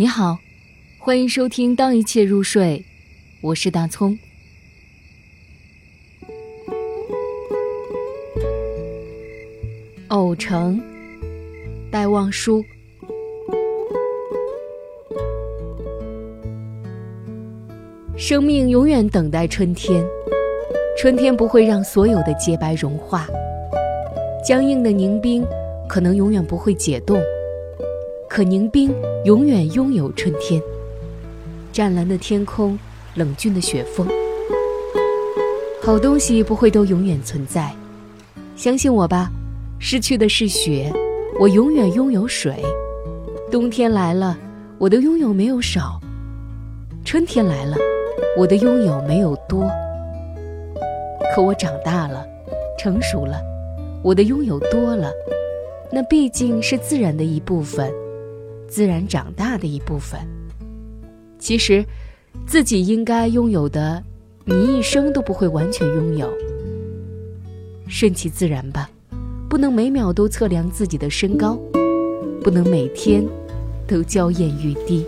你好，欢迎收听《当一切入睡》，我是大葱。偶成，戴望舒。生命永远等待春天，春天不会让所有的洁白融化，僵硬的凝冰可能永远不会解冻。可凝冰永远拥有春天，湛蓝的天空，冷峻的雪峰。好东西不会都永远存在，相信我吧。失去的是雪，我永远拥有水。冬天来了，我的拥有没有少；春天来了，我的拥有没有多。可我长大了，成熟了，我的拥有多了，那毕竟是自然的一部分。自然长大的一部分。其实，自己应该拥有的，你一生都不会完全拥有。顺其自然吧，不能每秒都测量自己的身高，不能每天都娇艳欲滴。